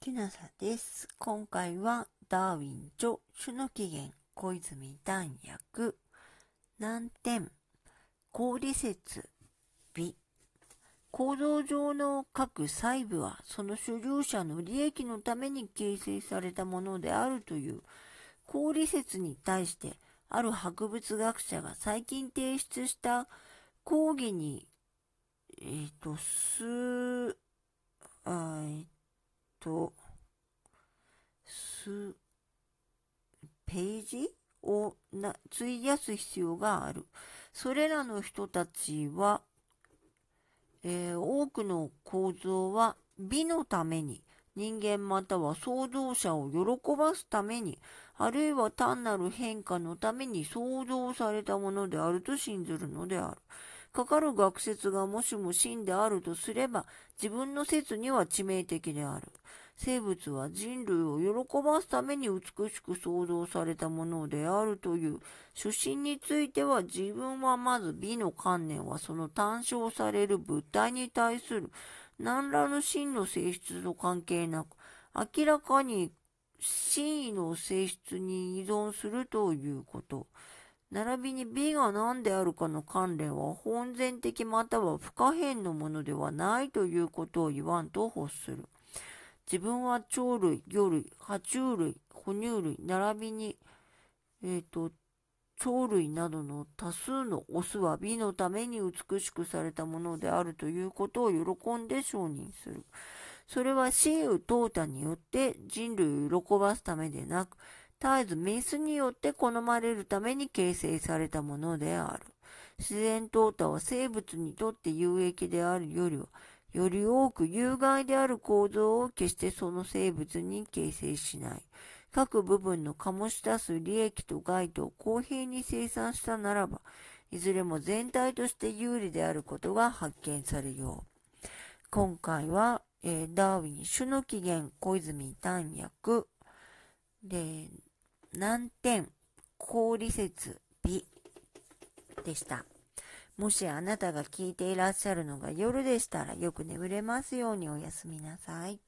きなさです。今回はダーウィン著種の起源小泉弾薬難点高利説美構造上の各細部はその所有者の利益のために形成されたものであるという高利説に対してある博物学者が最近提出した講義にえっ、ー、と、す、えっと、す、ページをな費やす必要がある。それらの人たちは、えー、多くの構造は美のために、人間または創造者を喜ばすために、あるいは単なる変化のために創造されたものであると信ずるのである。かかる学説がもしも真であるとすれば、自分の説には致命的である。生物は人類を喜ばすために美しく創造されたものであるという初心については自分はまず美の観念はその単勝される物体に対する何らの真の性質と関係なく明らかに真意の性質に依存するということ。並びに美が何であるかの関連は本然的または不可変のものではないということを言わんと欲する。自分は鳥類、魚類、爬虫類、哺乳類、並びに、えっ、ー、と、鳥類などの多数のオスは美のために美しくされたものであるということを喜んで承認する。それは死有淘汰によって人類を喜ばすためでなく、絶えずメスによって好まれるために形成されたものである。自然淘汰は生物にとって有益であるよりは、より多く有害である構造を決してその生物に形成しない。各部分の醸し出す利益と害とを公平に生産したならば、いずれも全体として有利であることが発見されよう。今回は、えー、ダーウィン種の起源小泉弾薬で、難点、氷説、美でした。もしあなたが聞いていらっしゃるのが夜でしたらよく眠れますようにおやすみなさい。